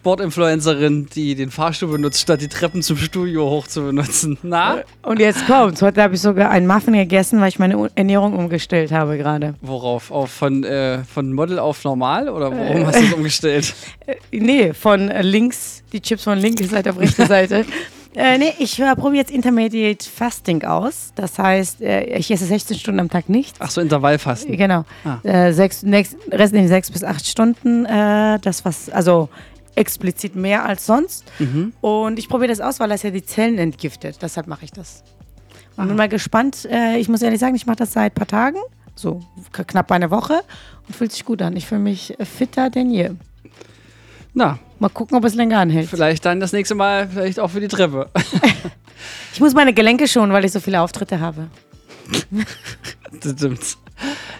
Sportinfluencerin, die den Fahrstuhl benutzt, statt die Treppen zum Studio hoch zu benutzen. Na? Und jetzt kommt's. Heute habe ich sogar einen Muffin gegessen, weil ich meine Ernährung umgestellt habe gerade. Worauf? Auf von, äh, von Model auf normal? Oder warum hast du es umgestellt? Äh, nee, von äh, links, die Chips von linker Seite auf rechte Seite. Äh, nee, ich äh, probiere jetzt Intermediate Fasting aus. Das heißt, äh, ich esse 16 Stunden am Tag nicht. Ach so, Intervallfasten. Genau. Ah. Äh, sechs, nächst, restlichen sechs bis acht Stunden. Äh, das, was, also explizit mehr als sonst. Mhm. Und ich probiere das aus, weil das ja die Zellen entgiftet. Deshalb mache ich das. Und bin mal gespannt. Äh, ich muss ehrlich sagen, ich mache das seit ein paar Tagen. So knapp eine Woche. Und fühlt sich gut an. Ich fühle mich fitter denn je. Na, Mal gucken, ob es länger anhält. vielleicht dann das nächste Mal vielleicht auch für die Treppe. Ich muss meine Gelenke schonen, weil ich so viele Auftritte habe. Das stimmt.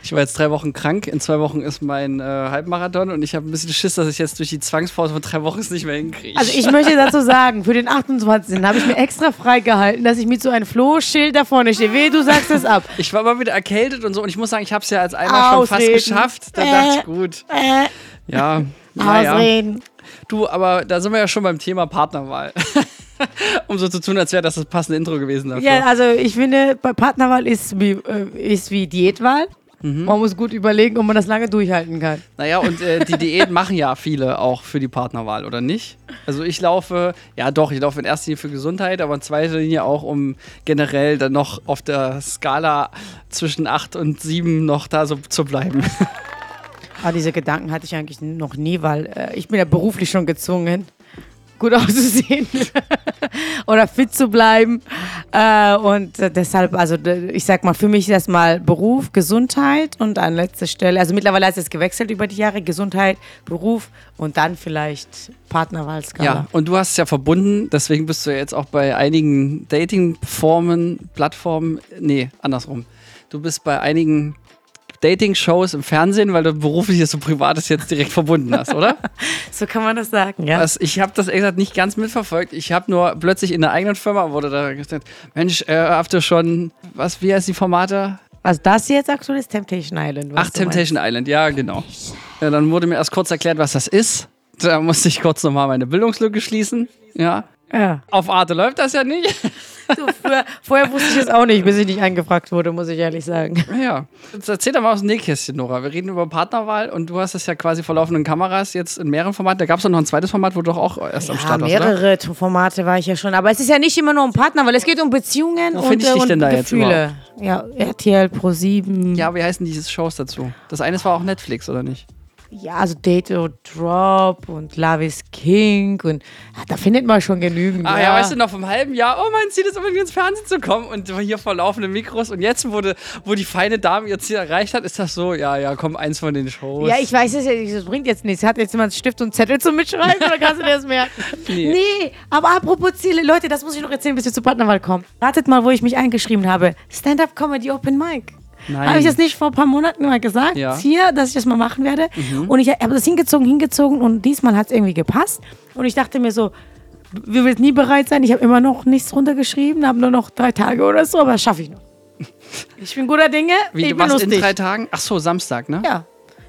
Ich war jetzt drei Wochen krank. In zwei Wochen ist mein äh, Halbmarathon und ich habe ein bisschen Schiss, dass ich jetzt durch die Zwangspause von drei Wochen es nicht mehr hinkriege. Also ich möchte dazu sagen, für den 28. habe ich mir extra freigehalten, dass ich mit so einem Flohschild da vorne stehe. Weh, du sagst es ab. Ich war mal wieder erkältet und so und ich muss sagen, ich habe es ja als einmal schon fast Ausreden. geschafft. Da Äh. dachte ich, gut. Äh, Ja, naja. Ausreden. Du, aber da sind wir ja schon beim Thema Partnerwahl. um so zu tun, als wäre das das passende Intro gewesen dafür. Ja, also ich finde, bei Partnerwahl ist wie, äh, ist wie Diätwahl. Mhm. Man muss gut überlegen, ob man das lange durchhalten kann. Naja, und äh, die Diät machen ja viele auch für die Partnerwahl, oder nicht? Also ich laufe, ja doch, ich laufe in erster Linie für Gesundheit, aber in zweiter Linie auch, um generell dann noch auf der Skala zwischen 8 und 7 noch da so zu bleiben. Aber diese Gedanken hatte ich eigentlich noch nie, weil äh, ich bin ja beruflich schon gezwungen, gut auszusehen oder fit zu bleiben. Äh, und deshalb, also ich sag mal, für mich ist erstmal Beruf, Gesundheit und an letzter Stelle, also mittlerweile ist es gewechselt über die Jahre, Gesundheit, Beruf und dann vielleicht Partnerwahlskala. Ja, und du hast es ja verbunden, deswegen bist du jetzt auch bei einigen Dating-Formen, Plattformen, nee, andersrum. Du bist bei einigen Dating-Shows im Fernsehen, weil du berufliches und privates jetzt direkt verbunden hast, oder? So kann man das sagen, ja. Was, ich habe das ehrlich gesagt nicht ganz mitverfolgt. Ich habe nur plötzlich in der eigenen Firma wurde da gesagt, Mensch, äh, habt ihr schon, was, wie heißt die Formate? Was das jetzt aktuell ist, Temptation Island. Ach, du meinst. Temptation Island, ja, genau. Ja, dann wurde mir erst kurz erklärt, was das ist. Da musste ich kurz nochmal meine Bildungslücke schließen. Ja. Ja. Auf Arte läuft das ja nicht. Du, früher, vorher wusste ich es auch nicht, bis ich nicht angefragt wurde, muss ich ehrlich sagen. Ja. Jetzt erzähl doch mal aus dem Nähkästchen, Nora. Wir reden über Partnerwahl und du hast das ja quasi vor laufenden Kameras jetzt in mehreren Formaten. Da gab es noch ein zweites Format, wo du doch auch erst am Ja, Start warst, oder? mehrere T- Formate war ich ja schon. Aber es ist ja nicht immer nur um Partner, weil es geht um Beziehungen Wo und, ich äh, dich und denn da jetzt Gefühle. ja, RTL Pro 7. Ja, wie heißen diese Shows dazu? Das eine war auch Netflix, oder nicht? Ja, also Date or Drop und Love is King und ja, da findet man schon genügend. Ah ja, weißt du, noch vom halben Jahr, oh mein Ziel ist unbedingt ins Fernsehen zu kommen und hier vor laufenden Mikros und jetzt, wo, de, wo die feine Dame ihr Ziel erreicht hat, ist das so, ja, ja, komm, eins von den Shows. Ja, ich weiß es ja nicht, das bringt jetzt nichts. Hat jetzt jemand Stift und Zettel zum Mitschreiben oder kannst du das merken? Nee. nee, aber apropos Ziele, Leute, das muss ich noch erzählen, bis wir zur Partnerwahl kommen. Ratet mal, wo ich mich eingeschrieben habe. Stand-up Comedy Open Mic. Habe ich das nicht vor ein paar Monaten mal gesagt? Ja. Mhm. Hier, dass ich das mal machen werde. Und ich habe das hingezogen, hingezogen und diesmal hat es irgendwie gepasst. Und ich dachte mir so, wir wird nie bereit sein. Ich habe immer noch nichts runtergeschrieben, habe nur noch drei Tage oder so, aber das schaffe ich noch. Ich bin guter Dinge, Wie, ich du bin warst lustig. in drei Tagen? Ach so, Samstag, ne? ja,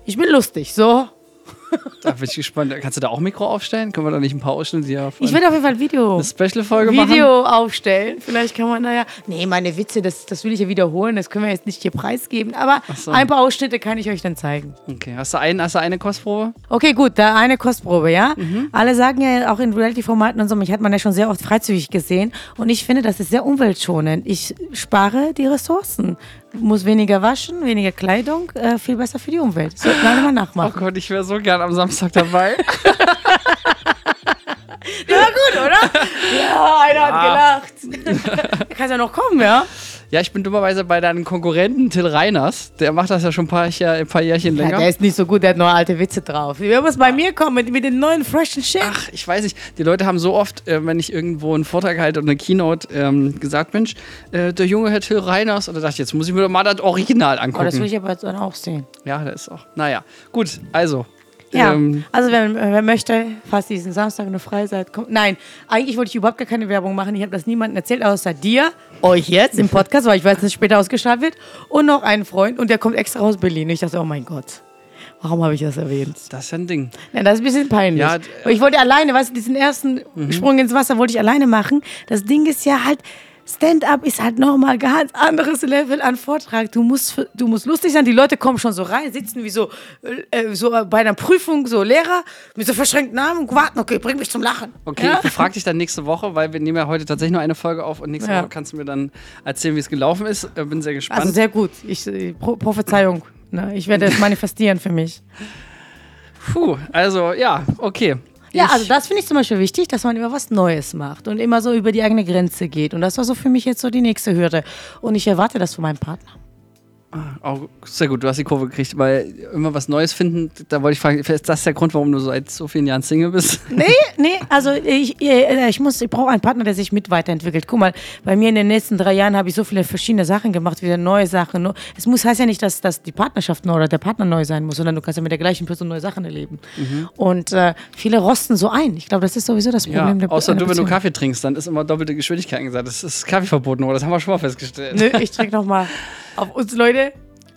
ich bin lustig, so. Da bin ich gespannt. Kannst du da auch ein Mikro aufstellen? Können wir da nicht ein paar Ausschnitte hier Ich werde auf jeden Fall Video. eine Special-Folge machen? Video aufstellen. Vielleicht kann man da ja. Nee, meine Witze, das, das will ich ja wiederholen. Das können wir jetzt nicht hier preisgeben. Aber so. ein paar Ausschnitte kann ich euch dann zeigen. Okay, hast du, einen, hast du eine Kostprobe? Okay, gut, da eine Kostprobe, ja. Mhm. Alle sagen ja auch in Reality-Formaten und so, mich hat man ja schon sehr oft freizügig gesehen. Und ich finde, das ist sehr umweltschonend. Ich spare die Ressourcen. Muss weniger waschen, weniger Kleidung, äh, viel besser für die Umwelt. Sollten alle mal Oh nachmachen. Gott, ich wäre so gern am Samstag dabei. Ja, gut, oder? ja, einer hat gelacht. Kannst ja noch kommen, ja? Ja, ich bin dummerweise bei deinem Konkurrenten Till Reiners. Der macht das ja schon ein paar, Jahr, ein paar Jährchen Ja, länger. der ist nicht so gut, der hat noch alte Witze drauf. Wer muss bei mir kommen mit, mit den neuen freshen Shit? Ach, ich weiß nicht. Die Leute haben so oft, äh, wenn ich irgendwo einen Vortrag halte oder eine Keynote, ähm, gesagt, Mensch, äh, der junge Herr Till Reiners. Und da dachte ich, jetzt muss ich mir doch mal das Original Oh, angucken. das will ich aber jetzt dann auch sehen. ja, das ist auch. Naja, gut, also. Ja, Ähm, also wer, wer möchte, falls diesen Samstag eine frei seid, kommt. Nein, eigentlich wollte ich überhaupt gar keine Werbung machen. Ich habe das niemandem erzählt, außer dir, euch jetzt im Podcast, weil ich weiß, dass es später ausgestrahlt wird. Und noch einen Freund und der kommt extra aus Berlin. Ich dachte, oh mein Gott. Warum habe ich das erwähnt? Das ist ein Ding. Ja, das ist ein bisschen peinlich. Ja, ich wollte alleine, weißt du, diesen ersten Mhm. Sprung ins Wasser wollte ich alleine machen. Das Ding ist ja halt, Stand-up ist halt nochmal ganz anderes Level an Vortrag. Du musst, du musst lustig sein. Die Leute kommen schon so rein, sitzen wie so, äh, so bei einer Prüfung, so Lehrer mit so verschränkten Armen und warten, okay, bring mich zum Lachen. Okay, Ja? ich befrage dich dann nächste Woche, weil wir nehmen ja heute tatsächlich nur eine Folge auf und nächste Ja. Woche kannst du mir dann erzählen, wie es gelaufen ist. Äh, Bin sehr gespannt. Also sehr gut. Ich, äh, Pro Prophezeiung. Ne? Ich werde es manifestieren für mich. Puh, also ja, okay. Ja, also das finde ich zum Beispiel wichtig, dass man immer was Neues macht und immer so über die eigene Grenze geht. Und das war so für mich jetzt so die nächste Hürde. Und ich erwarte das von meinem Partner. Auch sehr gut, du hast die Kurve gekriegt, weil immer was Neues finden, da wollte ich fragen, ist das der Grund, warum du seit so vielen Jahren Single bist? Nee, nee, also ich, äh, ich muss, ich brauche einen Partner, der sich mit weiterentwickelt. Guck mal, bei mir in den nächsten drei Jahren habe ich so viele verschiedene Sachen gemacht, wieder neue Sachen. Es muss heißt ja nicht, dass, dass die Partnerschaft neu oder der Partner neu sein muss, sondern du kannst ja mit der gleichen Person neue Sachen erleben. Und äh, viele rosten so ein. Ich glaube, das ist sowieso das Ja, Problem der außer du, wenn du. Kaffee trinkst, dann ist immer doppelte Geschwindigkeit angesagt. Das ist Kaffeeverboten, oder? Das haben wir schon mal festgestellt. Nö, ich trinke nochmal auf uns, Leute.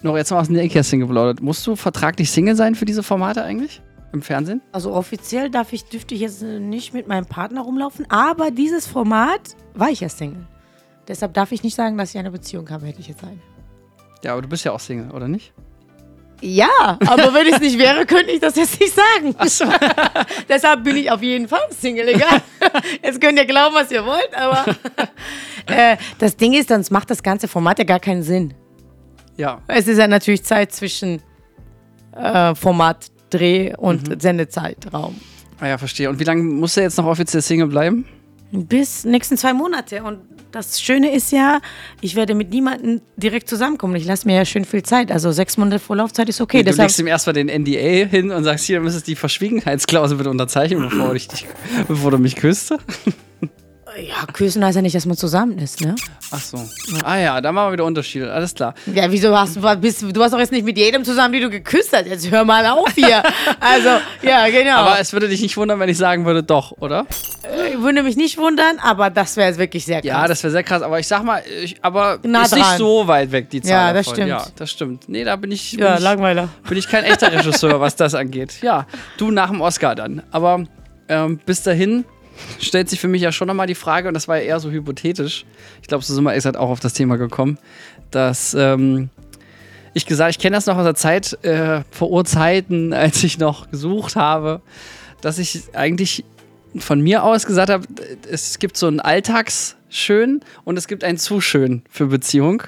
Noch jetzt mal aus dem Nähkästchen geplaudert. Musst du vertraglich Single sein für diese Formate eigentlich? Im Fernsehen? Also offiziell darf ich, dürfte ich jetzt nicht mit meinem Partner rumlaufen, aber dieses Format war ich ja Single. Deshalb darf ich nicht sagen, dass ich eine Beziehung habe, hätte ich jetzt eine. Ja, aber du bist ja auch Single, oder nicht? Ja, aber wenn ich es nicht wäre, könnte ich das jetzt nicht sagen. Deshalb bin ich auf jeden Fall Single, egal. Jetzt könnt ihr glauben, was ihr wollt, aber äh, das Ding ist, sonst macht das ganze Format ja gar keinen Sinn. Ja. Es ist ja natürlich Zeit zwischen äh, Format, Dreh und Sendezeitraum. Ah ja, verstehe. Und wie lange musst du jetzt noch offiziell Single bleiben? Bis nächsten zwei Monate. Und das Schöne ist ja, ich werde mit niemandem direkt zusammenkommen. Ich lasse mir ja schön viel Zeit. Also sechs Monate Vorlaufzeit ist okay. du Deshalb, legst ihm erstmal den NDA hin und sagst, hier, du müsstest die Verschwiegenheitsklausel bitte unterzeichnen, bevor, ich dich, bevor du mich küsst. Ja, küssen heißt ja nicht, dass man zusammen ist, ne? Ach so. Ah ja, da machen wir wieder Unterschiede. Alles klar. Ja, wieso hast du, bist, du warst doch jetzt nicht mit jedem zusammen, die du geküsst hast. Jetzt hör mal auf hier. Also, ja, genau. Aber es würde dich nicht wundern, wenn ich sagen würde, doch, oder? ich würde mich nicht wundern, aber das wäre jetzt wirklich sehr krass. Ja, das wäre sehr krass. Aber ich sag mal, ich, aber Nah ist nicht dran. so weit weg, die Zahl. Ja, das davon. stimmt. Ja, das stimmt. Nee, da bin ich, ja, bin ich, Langweiler. bin ich kein echter Regisseur, was das angeht. Ja, du nach dem Oscar dann. Aber ähm, bis dahin stellt sich für mich ja schon nochmal die Frage, und das war ja eher so hypothetisch, ich glaube, so sind wir ehrlich gesagt auch auf das Thema gekommen, dass ähm, ich gesagt, ich kenne das noch aus der Zeit, äh, vor Urzeiten, als ich noch gesucht habe, dass ich eigentlich von mir aus gesagt habe, es gibt so ein Alltagsschön und es gibt ein zu schön für Beziehung.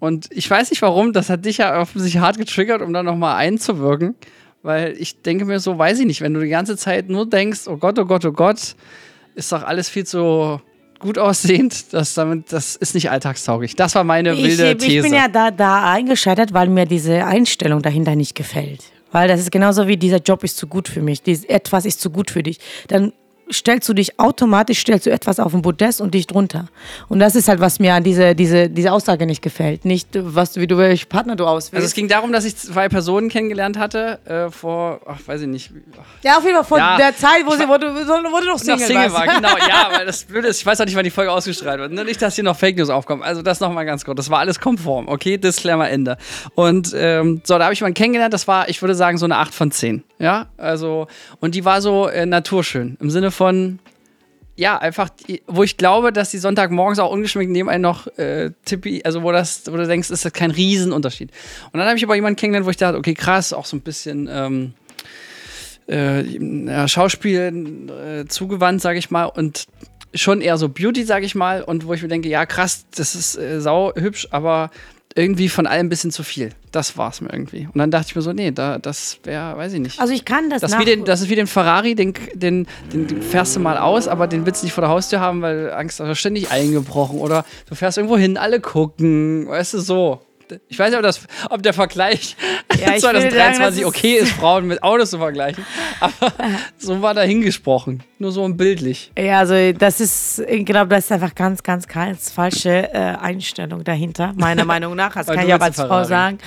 Und ich weiß nicht warum, das hat dich ja offensichtlich hart getriggert, um da nochmal einzuwirken. Weil ich denke mir so, weiß ich nicht, wenn du die ganze Zeit nur denkst, oh Gott, oh Gott, oh Gott, ist doch alles viel zu gut aussehend, das, damit, das ist nicht alltagstauglich. Das war meine Ich, wilde ich These. bin ja da, da eingescheitert, weil mir diese Einstellung dahinter nicht gefällt. Weil das ist genauso wie dieser Job ist zu gut für mich, dieses etwas ist zu gut für dich. Dann stellst du dich automatisch, stellst du etwas auf den Podest und dich drunter. Und das ist halt, was mir an diese, diese, diese Aussage nicht gefällt. Nicht, was, wie du, welchen Partner du auswählst. also es ging darum, dass ich zwei Personen kennengelernt hatte, äh, vor, ach, weiß ich nicht, ja, auf jeden Fall von Ja, der Zeit, wo, sie, wo, du, wo du noch Single, noch Single war, genau. Ja, weil das Blöde ist, ich weiß auch nicht, wann die Folge ausgestrahlt wird. Nur nicht, dass hier noch Fake News aufkommen. Also das nochmal ganz kurz. Das war alles konform, okay? Disclaimer Ende. Und ähm, so, da habe ich jemanden kennengelernt, das war, ich würde sagen, so eine 8 von 10. Ja, also, und die war so äh, naturschön. Im Sinne von, ja, einfach, die, wo ich glaube, dass die Sonntagmorgens auch ungeschminkt neben einem noch äh, Tippi, also wo, das, wo du denkst, ist das kein Riesenunterschied. Und dann habe ich aber jemanden kennengelernt, wo ich dachte, okay, krass, auch so ein bisschen ähm, äh, Schauspiel äh, zugewandt, sage ich mal, und schon eher so Beauty, sage ich mal, und wo ich mir denke, ja, krass, das ist äh, sau hübsch, aber irgendwie von allem ein bisschen zu viel. Das war's mir irgendwie. Und dann dachte ich mir so, nee, da, das wäre, weiß ich nicht. Also ich kann das, Das, nach wie den, das ist wie den Ferrari, den, den, den, den fährst du mal aus, aber den willst du nicht vor der Haustür haben, weil Angst hast, ständig eingebrochen. Oder du fährst irgendwo hin, alle gucken, weißt du, so. Ich weiß nicht, ob, das, ob der Vergleich Ja, ich würde sagen, 2023 das ist- okay ist, Frauen mit Autos zu vergleichen. Aber so war da hingesprochen. nur so bildlich. Ja, also das ist, ich glaube, das ist einfach ganz, ganz, ganz falsche äh, Einstellung dahinter, meiner Meinung nach. Das kann ich willst als Frau sagen.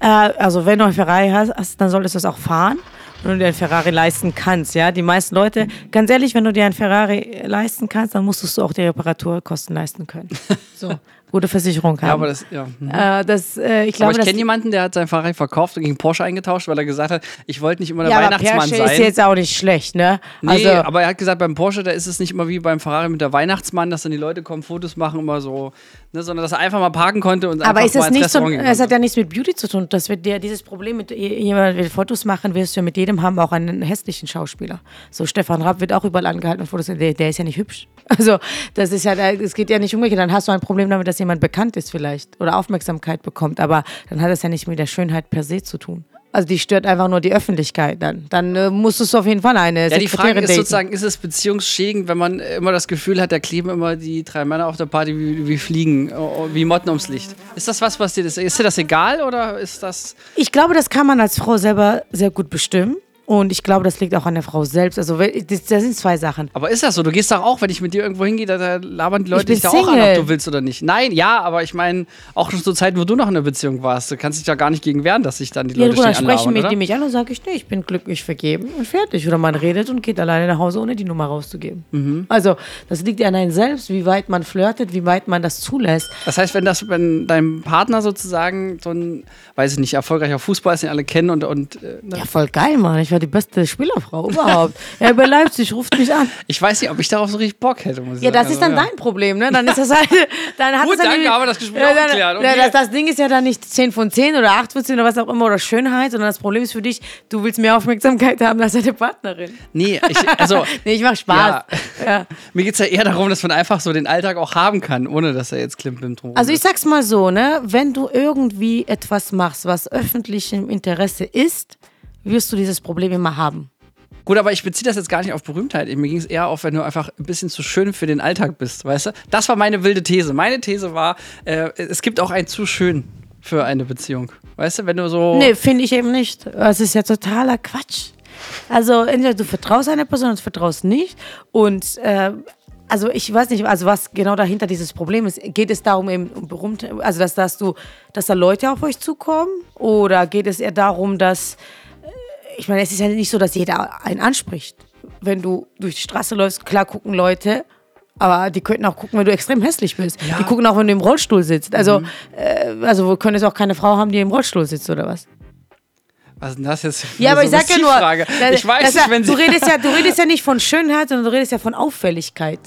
Äh, also wenn du einen Ferrari hast, hast, dann solltest du es auch fahren. Wenn du dir einen Ferrari leisten kannst, ja. Die meisten Leute, ganz ehrlich, wenn du dir einen Ferrari leisten kannst, dann musstest du auch die Reparaturkosten leisten können. So, gute Versicherung haben. Ja, aber das, ja. mhm. äh, das, äh, ich Aber ich kenne jemanden, der hat sein Ferrari verkauft und gegen Porsche eingetauscht, weil er gesagt hat, ich wollte nicht immer der ja, aber Weihnachtsmann Porsche sein. ist jetzt auch nicht schlecht, ne? Nee, also, aber er hat gesagt, beim Porsche, da ist es nicht immer wie beim Ferrari mit der Weihnachtsmann, dass dann die Leute kommen, Fotos machen, immer so, ne, sondern dass er einfach mal parken konnte und Aber einfach ist mal es ins nicht so, Restaurant gegangen es hat ja nichts mit Beauty zu tun. Das wird dir dieses Problem mit jemand will Fotos machen, wirst du ja mit jedem haben, auch einen hässlichen Schauspieler. So Stefan Raab wird auch überall angehalten und Fotos, der, der ist ja nicht hübsch. Also das ist ja, es geht ja nicht umgekehrt. Dann hast du ein Problem damit, dass jemand bekannt ist vielleicht oder Aufmerksamkeit bekommt, aber dann hat es ja nicht mit der Schönheit per se zu tun. Also die stört einfach nur die Öffentlichkeit dann. Dann äh, musstest du auf jeden Fall eine Ja, die Frage Sekretärin ist daten. sozusagen, ist es beziehungsschädigend, wenn man immer das Gefühl hat, da kleben immer die drei Männer auf der Party wie, wie Fliegen, oh, wie Motten ums Licht. Ist das was, was dir das, ist dir das egal oder ist das, Ich glaube, das kann man als Frau selber sehr gut bestimmen. Und ich glaube, das liegt auch an der Frau selbst. Also das, das sind zwei Sachen. aber ist das so? Du gehst doch auch, wenn ich mit dir irgendwo hingehe, da, da labern die Leute dich da auch an, ob du willst oder nicht. Nein, ja, aber ich meine, auch schon zu Zeiten, wo du noch in einer Beziehung warst, du kannst dich da gar nicht gegen wehren, dass sich dann die Ja, Leute gut, ständig sprechen oder? die mich an und sage ich, nee, ich bin glücklich vergeben und fertig. Oder man redet und geht alleine nach Hause, ohne die Nummer rauszugeben. Mhm. Also, das liegt ja an einem selbst, wie weit man flirtet, wie weit man das zulässt. Das heißt, wenn das, wenn dein Partner sozusagen so ein, weiß ich nicht, erfolgreicher Fußballer ist, den alle kennen und, und äh, ne? Ja, voll geil, Mann. Ich war die beste Spielerfrau überhaupt. er bei Leipzig ruft mich an. ich weiß nicht, ob ich darauf so richtig Bock hätte, muss ich Ja, sagen. das ist dann Also, ja. dein Problem, ne? Dann ist das halt. Dann hat Gut, es dann danke, wir das Gespräch Ja, auch dann- geklärt. ja, Okay. das, das Ding ist ja dann nicht 10 von 10 oder 8 von 10 oder was auch immer oder Schönheit, sondern das Problem ist für dich, du willst mehr Aufmerksamkeit haben als deine Partnerin. Nee, ich, also Nee, ich mach Spaß. Ja. mir geht es ja eher darum, dass man einfach so den Alltag auch haben kann, ohne dass er jetzt klimpim drum Also ich sag's mal so, ne, wenn du irgendwie etwas machst, was öffentlichem Interesse ist, wirst du dieses Problem immer haben. Gut, aber ich beziehe das jetzt gar nicht auf Berühmtheit. Mir ging es eher auf, wenn du einfach ein bisschen zu schön für den Alltag bist, weißt du? Das war meine wilde These. Meine These war, äh, es gibt auch ein zu schön für eine Beziehung. Weißt du, wenn du so. Nee, finde ich eben nicht. Das ist ja totaler Quatsch. Also entweder du vertraust einer Person oder du vertraust nicht. Und äh, also ich weiß nicht, also was genau dahinter dieses Problem ist. Geht es darum, eben um berühmt, also dass, dass du, dass da Leute auf euch zukommen? Oder geht es eher darum, dass ich meine, es ist ja nicht so, dass jeder einen anspricht. Wenn du durch die Straße läufst, klar gucken Leute, aber die könnten auch gucken, wenn du extrem hässlich bist. Die gucken auch, wenn du im Rollstuhl sitzt. Also, äh, also wir können jetzt auch keine Frau haben, die im Rollstuhl sitzt oder was? Was ist denn das jetzt? für Ja, aber so ich sag ja nur, Frage? Ich weiß nicht, ja, wenn du sie. redest ja, du redest ja nicht von Schönheit, sondern du redest ja von Auffälligkeit.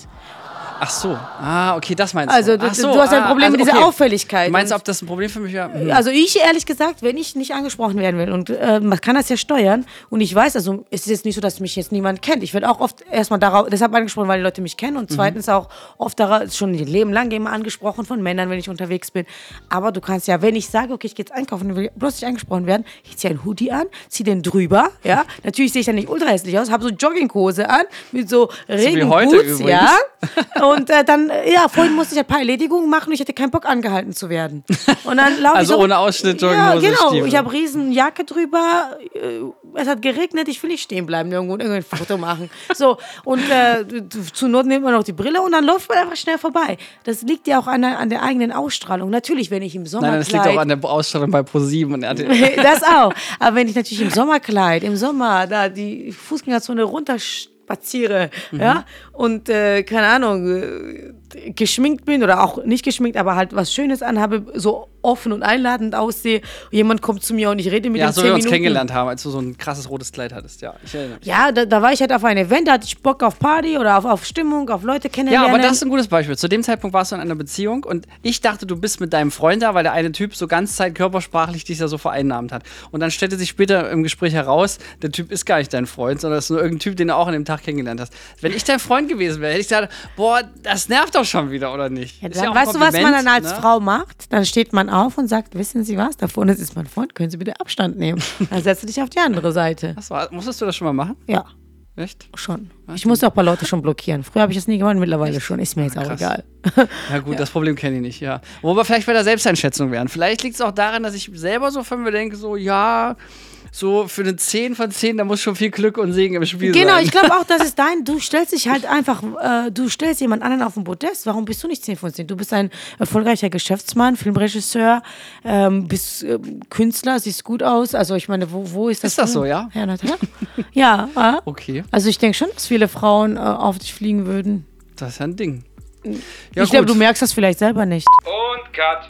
Ach so. Ah, okay, das meinst Also du. du, Ach so, du hast ein ah, Problem also, mit dieser okay. Auffälligkeit. Du meinst, Und- ob das ein Problem für mich wäre? Hm. Also ich ehrlich gesagt, wenn ich nicht angesprochen werden will und äh, man kann das ja steuern und ich weiß, also es ist jetzt nicht so, dass mich jetzt niemand kennt. Ich werde auch oft erstmal darauf, deshalb angesprochen, weil die Leute mich kennen und zweitens auch oft darauf, schon ihr Leben lang immer angesprochen von Männern, wenn ich unterwegs bin. Aber du kannst ja, wenn ich sage, okay, ich gehe jetzt einkaufen und will bloß nicht angesprochen werden, ich ziehe einen Hoodie an, ziehe den drüber, ja. Natürlich sehe ich ja nicht ultra hässlich aus, habe so Jogginghose an mit so Regenboots, übrigens. ja. Und äh, dann, äh, ja, vorhin musste ich ein paar Erledigungen machen und ich hatte keinen Bock angehalten zu werden. Und dann laufe Also ich auch- ohne Ausschnitt, Ja, genau. Stiefel. Ich habe riesen Jacke drüber. äh, Es hat geregnet, ich will nicht stehen bleiben irgendwo und irgendein Foto machen. So, und äh, zur Not nimmt man noch die Brille und dann läuft man einfach schnell vorbei. Das liegt ja auch an der, an der eigenen Ausstrahlung. Natürlich, wenn ich im Nein, Sommerkleid... das liegt auch an der Ausstellung bei ProSieben und RTL. das auch. Aber wenn ich natürlich im Sommerkleid, im Sommer da die Fußgängerzone runterspaziere, Mhm. ja, und äh, keine Ahnung, äh, geschminkt bin oder auch nicht geschminkt, aber halt was Schönes anhabe, so offen und einladend aussehe, jemand kommt zu mir und ich rede mit Ja, ihm so wie wir uns Minuten. kennengelernt haben, als du so ein krasses rotes Kleid hattest. Ja, ich erinnere mich. Ja, da, da war ich halt auf einem Event, da hatte ich Bock auf Party oder auf, auf Stimmung, auf Leute Ja, kennenlernen. aber das ist ein gutes Beispiel. Zu dem Zeitpunkt warst du in einer Beziehung und ich dachte, du bist mit deinem Freund da, weil der eine Typ so ganz Zeit körpersprachlich dich ja so vereinnahmt hat. Und dann stellte sich später im Gespräch heraus, der Typ ist gar nicht dein Freund, sondern das ist nur irgendein Typ, den du auch an dem Tag kennengelernt hast. Wenn ich dein Freund gewesen wäre, hätte ich gesagt, boah, das nervt doch schon wieder, oder nicht? Ja, dann ja weißt du, was man dann als ne? Frau macht? Dann steht man auf und sagt, wissen Sie was, da vorne ist mein Freund, können Sie bitte Abstand nehmen. Dann setzt du dich auf die andere Seite. Was war, musstest du das schon mal machen? Ja, Echt? schon. Ich musste auch ein paar Leute schon blockieren. Früher habe ich das nie gemacht, mittlerweile schon. Ist mir jetzt auch krass. egal. Ja gut, das Problem kenne ich nicht, ja. Wo wir vielleicht bei der Selbsteinschätzung wären. Vielleicht liegt es auch daran, dass ich selber so von mir denke, so, ja, so für eine 10 von 10, da muss schon viel Glück und Segen im Spiel Genau, sein. ich glaube auch, das ist dein, du stellst dich halt einfach, äh, du stellst jemand anderen auf den Podest. Warum bist du nicht 10 von 10? Du bist ein erfolgreicher Geschäftsmann, Filmregisseur, ähm, bist ähm, Künstler, siehst gut aus. Also ich meine, wo, wo ist das? Ist das drin? so, ja? Ja, na, klar. ja. äh, Okay, Also ich denke schon, dass viele Frauen äh, auf dich fliegen würden. das ist ja ein Ding. Ja, ich glaube, du merkst das vielleicht selber nicht. Und Cut.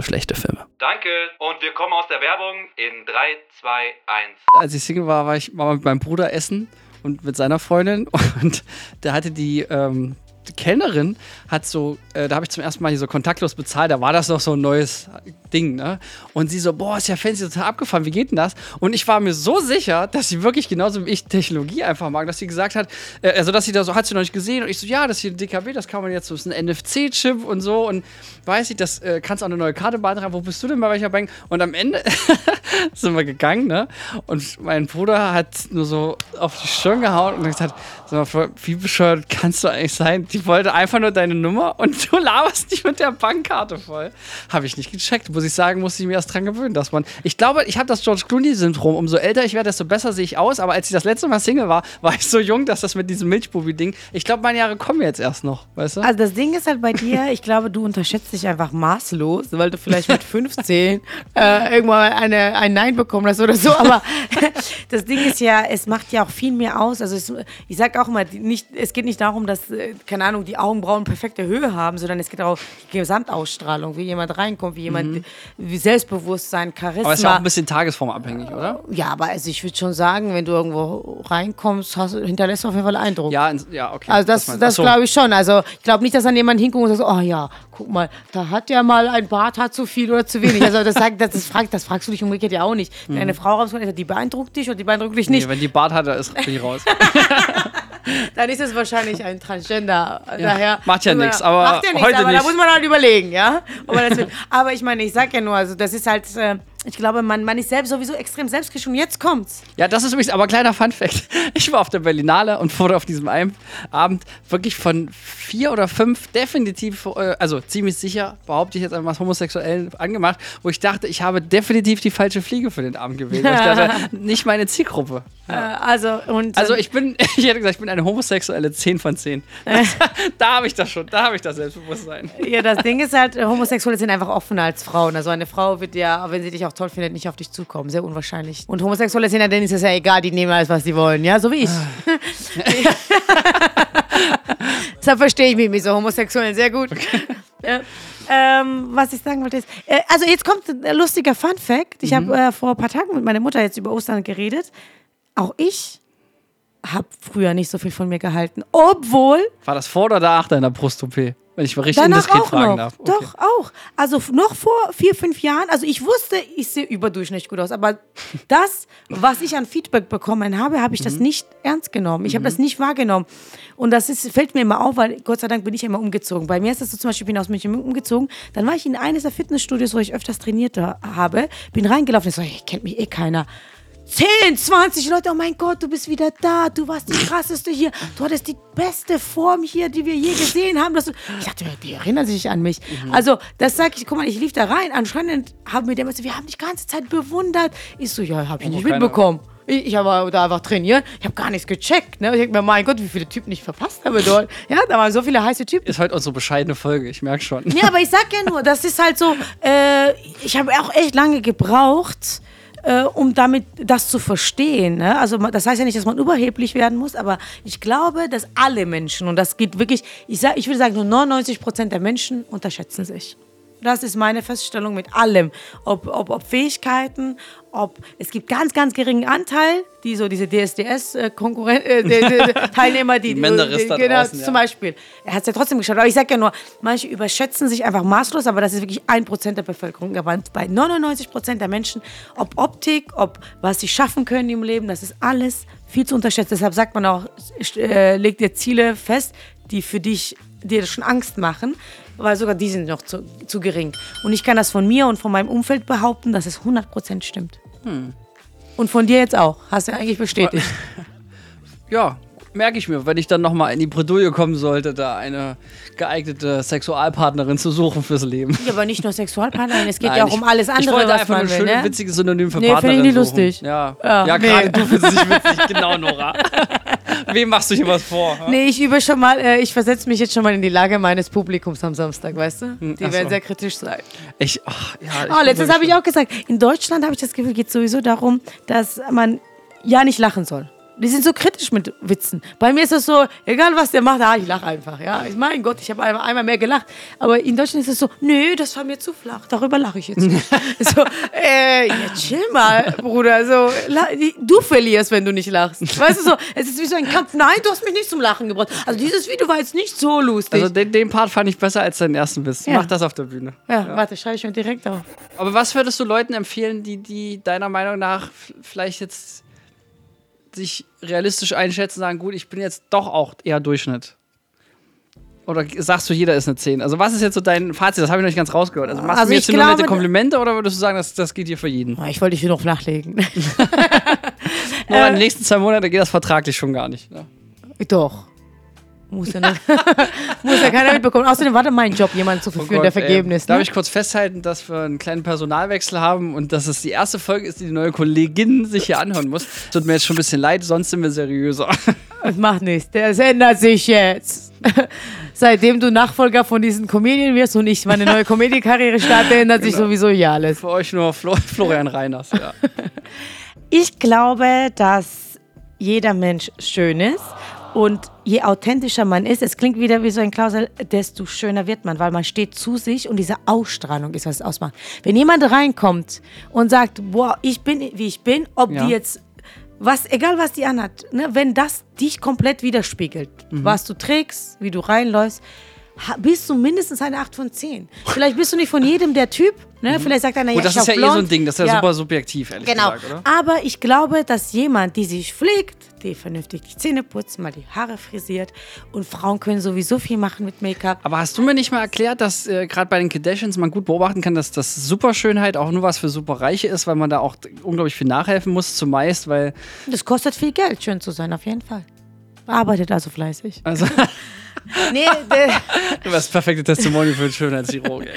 schlechte Filme. Danke. Und wir kommen aus der Werbung in 3, 2, 1. als ich Single war, war ich war mit meinem Bruder essen und mit seiner Freundin und da hatte die, ähm, die Kellnerin hat so, äh, da habe ich zum ersten Mal hier so kontaktlos bezahlt, da war das noch so ein neues Ding, ne? Und sie so, boah, ist ja fancy, total abgefahren, wie geht denn das? Und ich war mir so sicher, dass sie wirklich genauso wie ich Technologie einfach mag, dass sie gesagt hat, äh, also dass sie da so, hat sie noch nicht gesehen und ich so, ja, das hier ein DKW, das kann man jetzt so, ist ein NFC-Chip und so und weiß ich, das äh, kannst auch eine neue Karte beantragen, wo bist du denn bei welcher Bank? Und am Ende sind wir gegangen, ne? Und mein Bruder hat nur so auf die Stirn gehauen und gesagt, sag mal, wie bescheuert kannst du eigentlich sein? Die wollte einfach nur deine Nummer und du laberst dich mit der Bankkarte voll. Habe ich nicht gecheckt, muss ich sagen, muss ich mir erst dran gewöhnen, dass man. Ich glaube, ich habe das George Clooney-Syndrom. Umso älter ich werde, desto besser sehe ich aus. Aber als ich das letzte Mal Single war, war ich so jung, dass das mit diesem Milchbubi-Ding. Ich glaube, meine Jahre kommen jetzt erst noch, weißt du? Also das Ding ist halt bei dir, ich glaube, du unterschätzt dich einfach maßlos, weil du vielleicht mit 15 äh, irgendwann eine, ein Nein bekommen hast oder so. Aber das Ding ist ja, es macht ja auch viel mehr aus. Also es, ich sage auch immer, nicht, es geht nicht darum, dass, äh, keine Ahnung, die Augenbrauen perfekte Höhe haben, sondern es geht auch um die Gesamtausstrahlung, wie jemand reinkommt, wie jemand, wie Selbstbewusstsein, Charisma. aber ist ja auch ein bisschen tagesformabhängig, oder? Ja, aber also ich würde schon sagen, wenn du irgendwo reinkommst, hast, hinterlässt du auf jeden Fall Eindruck. Ja, ja, okay. Also das, das so. glaube ich schon. Also ich glaube nicht, dass dann jemand hinguckt und sagt, oh ja, guck mal, da hat der mal ein Bart, hat zu viel oder zu wenig. Also das, sagt, das, das, fragt, das fragst du dich umgekehrt ja auch nicht. Wenn eine Frau rauskommt, die beeindruckt dich oder die beeindruckt dich Mhm. Nee, nicht, wenn die Bart hat, ist bin ich raus. dann ist es wahrscheinlich ein Transgender. Daher macht ja nix, aber macht ja nichts, heute aber nicht. da muss man halt überlegen, ja. Aber ich meine, ich sag ja nur, also das ist halt, äh, ich glaube, man, man ist selbst sowieso extrem selbstkritisch und jetzt kommt's. Ja, das ist übrigens aber kleiner Fun-Fact. Ich war auf der Berlinale und wurde auf diesem einen Abend wirklich von vier oder fünf definitiv, äh, also ziemlich sicher, behaupte ich jetzt einfach mal Homosexuellen angemacht, wo ich dachte, ich habe definitiv die falsche Fliege für den Abend gewählt. Ich dachte, nicht meine Zielgruppe. Äh, also und Also ähm, ich bin, ich hätte gesagt, ich bin eine homosexuelle 10 von 10. Das, da habe ich das schon, da habe ich das Selbstbewusstsein. Ja, das Ding ist halt, Homosexuelle sind einfach offener als Frauen. Also eine Frau wird ja, wenn sie dich auch toll findet, nicht auf dich zukommen. Sehr unwahrscheinlich. Und Homosexuelle sind ja, denen ist es ja egal, die nehmen alles, was sie wollen. Ja, so wie ich. Deshalb verstehe ich mich mit so Homosexuellen sehr gut. Ja. Ähm, was ich sagen wollte ist, äh, also jetzt kommt ein lustiger Fun Fact. Ich habe äh, vor ein paar Tagen mit meiner Mutter jetzt über Ostern geredet. Auch ich habe früher nicht so viel von mir gehalten. Obwohl War das vor oder nach deiner Brust-OP? Wenn ich mal richtig Danach indiskret auch fragen noch. darf. Okay. Doch, auch. Also noch vor vier, fünf Jahren, also ich wusste, ich sehe überdurchschnittlich gut aus, aber das, was ich an Feedback bekommen habe, habe ich Mhm. das nicht ernst genommen. Ich habe das nicht wahrgenommen. Und das ist, fällt mir immer auf, weil Gott sei Dank bin ich immer umgezogen. Bei mir ist das so zum Beispiel, ich bin aus München umgezogen, dann war ich in eines der Fitnessstudios, wo ich öfters trainiert ha- habe, bin reingelaufen und so, hey, kennt mich eh keiner. 10, 20 Leute, oh mein Gott, du bist wieder da, du warst die krasseste hier, du hattest die beste Form hier, die wir je gesehen haben. Das, ich dachte, die erinnern sich an mich. Also, das sage ich, guck mal, ich lief da rein, anscheinend haben wir damals, wir haben dich die ganze Zeit bewundert. Ich so, ja, habe ich nicht keine- mitbekommen. Ich, ich habe da einfach trainiert, ich habe gar nichts gecheckt. Ne? Ich denke mir, mein Gott, wie viele Typen ich verpasst habe dort. Ja, da waren so viele heiße Typen. Ist heute unsere bescheidene Folge, ich merke schon. Nee, aber ich sag ja nur, das ist halt so, äh, ich habe auch echt lange gebraucht, äh, um damit das zu verstehen. Ne? Also das heißt ja nicht, dass man überheblich werden muss, aber ich glaube, dass alle Menschen, und das geht wirklich, ich, sag, ich würde sagen, nur 99 Prozent der Menschen unterschätzen sich. Das ist meine Feststellung mit allem. Ob, ob, ob Fähigkeiten, ob es gibt ganz, ganz geringen Anteil, die so diese DSDS-Teilnehmer, die, Die Menderes da genau, draußen, ja. zum Beispiel. Er hat es ja trotzdem geschafft. Aber ich sage ja nur, manche überschätzen sich einfach maßlos, aber das ist wirklich ein Prozent der Bevölkerung. Aber bei 99 Prozent der Menschen, ob Optik, ob was sie schaffen können im Leben, das ist alles viel zu unterschätzt. Deshalb sagt man auch, äh, leg dir Ziele fest, die für dich dir schon Angst machen, weil sogar die sind noch zu, zu gering. Und ich kann das von mir und von meinem Umfeld behaupten, dass es 100% stimmt. Hm. Und von dir jetzt auch. Hast du eigentlich bestätigt. Ja, merke ich mir, wenn ich dann nochmal in die Bredouille kommen sollte, da eine geeignete Sexualpartnerin zu suchen fürs Leben. Ja, aber nicht nur Sexualpartnerin, es geht Nein, ja auch ich- um alles andere, Ich wollte was einfach ein schönes, Ne? witziges Synonym für Nee, ich Partnerin nicht suchen. lustig. Ja, Ja, ja nee. gerade du findest es nicht witzig. Genau, Nora. Wem machst du hier was vor? ha? Nee, ich übe schon mal, äh, ich versetze mich jetzt schon mal in die Lage meines Publikums am Samstag, weißt du? Die Hm, werden so. sehr kritisch sein. Ich, ach, ja, ich Oh, letztens bin habe ich auch gesagt, in Deutschland habe ich das Gefühl, geht es sowieso darum, dass man ja nicht lachen soll. Die sind so kritisch mit Witzen. Bei mir ist es so, egal was der macht, ah, ich lache einfach. Ja, ich mein Gott, ich habe einmal, einmal mehr gelacht. Aber in Deutschland ist es so, nö, das war mir zu flach, darüber lache ich jetzt nicht. so, äh, ja, chill mal, Bruder. So, du verlierst, wenn du nicht lachst. Weißt du so, es ist wie so ein Kampf. Nein, du hast mich nicht zum Lachen gebracht. Also dieses Video war jetzt nicht so lustig. Also den, den Part fand ich besser als deinen ersten Witz. Ja. Mach das auf der Bühne. ja, warte, schreibe ich mir direkt auf. Aber was würdest du Leuten empfehlen, die, die deiner Meinung nach vielleicht jetzt sich realistisch einschätzen und sagen, gut, ich bin jetzt doch auch eher Durchschnitt? Oder sagst du, jeder ist eine 10? Also was ist jetzt so dein Fazit? Das habe ich noch nicht ganz rausgehört. Also machst Also du jetzt nur nette glaube- Komplimente oder würdest du sagen, das, das geht hier für jeden? Oh, Ich wollte dich hier noch flachlegen. Nur Äh. in den nächsten zwei Monaten geht das vertraglich schon gar nicht. Ne? Doch. Muss ja, nicht. Muss ja keiner mitbekommen. Außerdem war das mein Job, jemanden zu verführen, Oh der Gott, vergeben ey. ist. Darf Ne? ich kurz festhalten, dass wir einen kleinen Personalwechsel haben und dass es die erste Folge ist, die die neue Kollegin sich hier anhören muss. Tut mir jetzt schon ein bisschen leid, sonst sind wir seriöser. Das macht nichts. Das ändert sich jetzt. Seitdem du Nachfolger von diesen Comedian wirst und ich meine neue Comedy-Karriere starte, ändert sich Genau. sowieso hier alles. Für euch nur Flo Florian Reiners. Ja. Ich glaube, dass jeder Mensch schön ist. Und je authentischer man ist, es klingt wieder wie so ein Klausel, desto schöner wird man, weil man steht zu sich und diese Ausstrahlung ist, was es ausmacht. Wenn jemand reinkommt und sagt, boah, ich bin, wie ich bin, ob Ja. die jetzt, was, egal was die anhat, ne, wenn das dich komplett widerspiegelt, Mhm. was du trägst, wie du reinläufst, bist du mindestens eine 8 von 10. Vielleicht bist du nicht von jedem der Typ, ne? vielleicht sagt einer, ja, Gut, das ich ist ja hab eh so ein blond. Ding, das ist ja, Ja. super subjektiv, ehrlich Genau. gesagt, oder? Aber ich glaube, dass jemand, die sich pflegt, die vernünftig die Zähne putzt, mal die Haare frisiert und Frauen können sowieso viel machen mit Make-up. Aber hast du mir nicht mal erklärt, dass äh, gerade bei den Kardashians man gut beobachten kann, dass das Superschönheit auch nur was für Superreiche ist, weil man da auch unglaublich viel nachhelfen muss, zumeist, weil, Das kostet viel Geld, schön zu sein, auf jeden Fall. Arbeitet also fleißig. also, Nee, du wärst perfekte Testimonial für einen Schönheitschirurg, ey.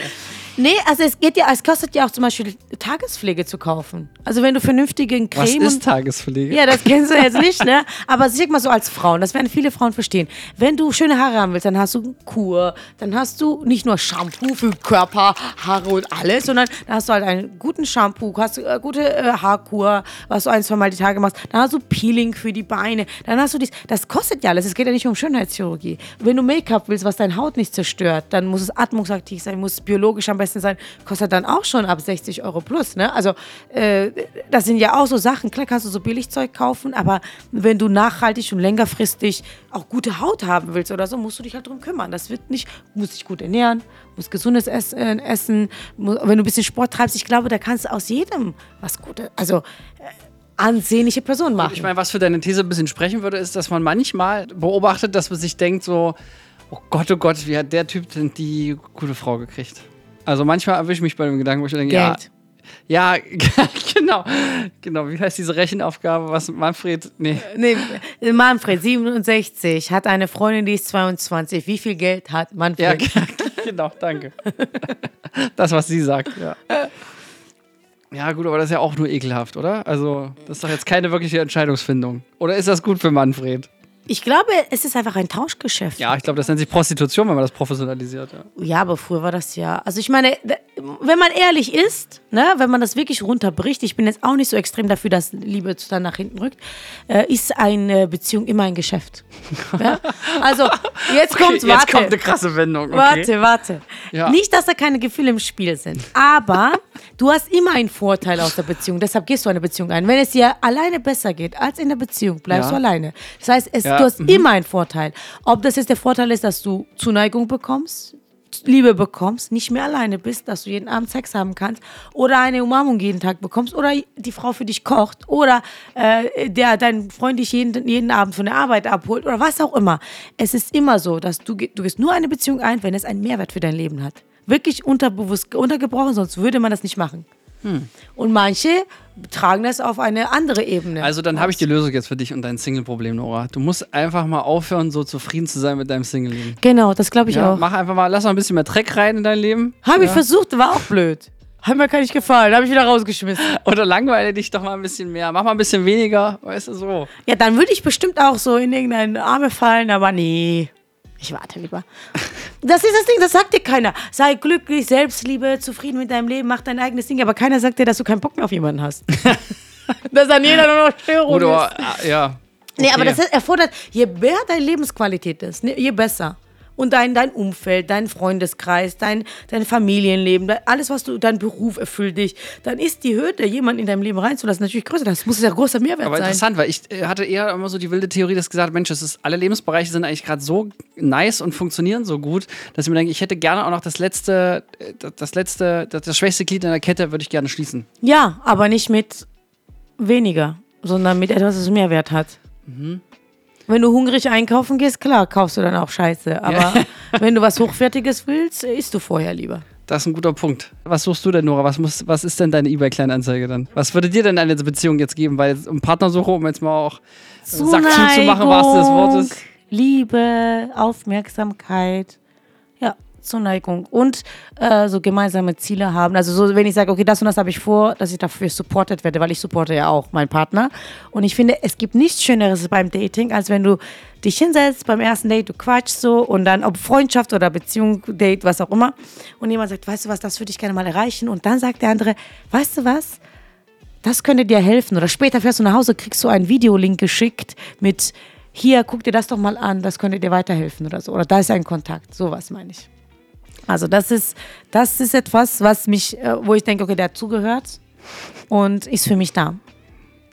Nee, also es geht ja, es kostet ja auch zum Beispiel Tagespflege zu kaufen. Also wenn du vernünftigen Was Creme ist und Tagespflege? Ja, das kennst du jetzt nicht, ne? Aber sag mal so als Frauen, das werden viele Frauen verstehen. Wenn du schöne Haare haben willst, dann hast du Kur, dann hast du nicht nur Shampoo für Körper, Haare und alles, sondern dann hast du halt einen guten Shampoo, hast du äh, gute äh, Haarkur, was du ein, zwei Mal die Tage machst, dann hast du Peeling für die Beine, dann hast du dies, das kostet ja alles, es geht ja nicht um Schönheitschirurgie. Wenn du Make-up willst, was deine Haut nicht zerstört, dann muss es atmungsaktiv sein, muss biologisch am besten sein, kostet dann auch schon ab 60 Euro plus, ne? Also äh, das sind ja auch so Sachen. Klar kannst du so Billigzeug kaufen, aber wenn du nachhaltig und längerfristig auch gute Haut haben willst oder so, musst du dich halt drum kümmern. Das wird nicht, musst dich gut ernähren, musst gesundes Essen, essen mu- wenn du ein bisschen Sport treibst. Ich glaube, da kannst du aus jedem was Gutes, also äh, ansehnliche Person machen. Ich meine, was für deine These ein bisschen sprechen würde, ist, dass man manchmal beobachtet, dass man sich denkt so, oh Gott, oh Gott, wie hat der Typ denn die gute Frau gekriegt? Also manchmal erwische ich mich bei dem Gedanken, wo ich denke, Geld. ja, ja, genau, genau. Wie heißt diese Rechenaufgabe, was Manfred, nee, Nee, Manfred, 67, hat eine Freundin, die ist 22. Wie viel Geld hat ja, Manfred? genau, danke. Das, was sie sagt, ja. Ja, gut, aber das ist ja auch nur ekelhaft, oder? Also, das ist doch jetzt keine wirkliche Entscheidungsfindung. Oder ist das gut für Manfred? Ich glaube, es ist einfach ein Tauschgeschäft. Ja, ich glaube, das nennt sich Prostitution, wenn man das professionalisiert. Ja. Ja, aber früher war das ja. Also ich meine, wenn man ehrlich ist, ne, wenn man das wirklich runterbricht, ich bin jetzt auch nicht so extrem dafür, dass Liebe dann nach hinten rückt, äh, ist eine Beziehung immer ein Geschäft. ja? Also, jetzt Okay, kommt's, warte. Jetzt kommt eine krasse Wendung. Okay. Warte, warte. Ja. Nicht, dass da keine Gefühle im Spiel sind, aber du hast immer einen Vorteil aus der Beziehung. Deshalb gehst du eine Beziehung ein. Wenn es dir alleine besser geht als in der Beziehung, bleibst Ja. du alleine. Das heißt, es, du hast mhm. immer einen Vorteil. Ob das jetzt der Vorteil ist, dass du Zuneigung bekommst, Liebe bekommst, nicht mehr alleine bist, dass du jeden Abend Sex haben kannst oder eine Umarmung jeden Tag bekommst oder die Frau für dich kocht oder äh, der dein Freund dich jeden, jeden Abend von der Arbeit abholt oder was auch immer. Es ist immer so, dass du, du gehst nur eine Beziehung ein, wenn es einen Mehrwert für dein Leben hat. Wirklich unterbewusst untergebrochen, sonst würde man das nicht machen. Hm. Und manche tragen das auf eine andere Ebene. Also dann habe ich die Lösung jetzt für dich und dein Single-Problem, Nora. Du musst einfach mal aufhören, so zufrieden zu sein mit deinem Single-Leben. Genau, das glaube ich Ja, auch. mach einfach mal, lass mal ein bisschen mehr Dreck rein in dein Leben. Habe ich versucht, war auch blöd. Hat mir gar nicht gefallen, habe ich wieder rausgeschmissen. Oder langweile dich doch mal ein bisschen mehr. Mach mal ein bisschen weniger, weißt du so. Ja, dann würde ich bestimmt auch so in irgendeine Arme fallen, aber nee. Ich warte lieber. Das ist das Ding, das sagt dir keiner. Sei glücklich, Selbstliebe, zufrieden mit deinem Leben, mach dein eigenes Ding, aber keiner sagt dir, dass du keinen Bock mehr auf jemanden hast. dass dann jeder nur noch Störung Oder, ist. äh, ja. Nee, aber Okay. das erfordert, je mehr deine Lebensqualität ist, ne, je besser. Und dein, dein Umfeld, dein Freundeskreis, dein, dein Familienleben, alles, was du, dein Beruf erfüllt dich, dann ist die Hürde, jemanden in deinem Leben reinzulassen, natürlich größer. Das muss ja großer Mehrwert Aber sein. interessant, weil ich äh, hatte eher immer so die wilde Theorie, dass gesagt, Mensch, das ist, alle Lebensbereiche sind eigentlich gerade so nice und funktionieren so gut, dass ich mir denke, ich hätte gerne auch noch das letzte, äh, das- das letzte, das, das schwächste Glied in der Kette würde ich gerne schließen. Ja, aber nicht mit weniger, sondern mit etwas, das Mehrwert hat. Mhm. Wenn du hungrig einkaufen gehst, klar, kaufst du dann auch Scheiße. Aber wenn du was Hochwertiges willst, isst du vorher lieber. Das ist ein guter Punkt. Was suchst du denn, Nora? Was, muss, was ist denn deine eBay-Kleinanzeige dann? Was würde dir denn eine Beziehung jetzt geben? Weil um Partnersuche, um jetzt mal auch Sack zuzumachen, was des Wortes. Liebe, Aufmerksamkeit. Zuneigung. Und äh, so gemeinsame Ziele haben. Also so, wenn ich sage, okay, das und das habe ich vor, dass ich dafür supported werde, weil ich supporte ja auch meinen Partner. Und ich finde, es gibt nichts Schöneres beim Dating, als wenn du dich hinsetzt beim ersten Date, du quatschst so und dann, ob Freundschaft oder Beziehung, Date, was auch immer. Und jemand sagt, weißt du was, das würde ich gerne mal erreichen. Und dann sagt der andere, weißt du was, das könnte dir helfen. Oder später fährst du nach Hause, kriegst du einen Videolink geschickt mit, hier, guck dir das doch mal an, das könnte dir weiterhelfen oder so. Oder da ist ein Kontakt, sowas meine ich. Also das ist, das ist etwas, was mich, äh, wo ich denke, okay, der hat zugehört und ist für mich da.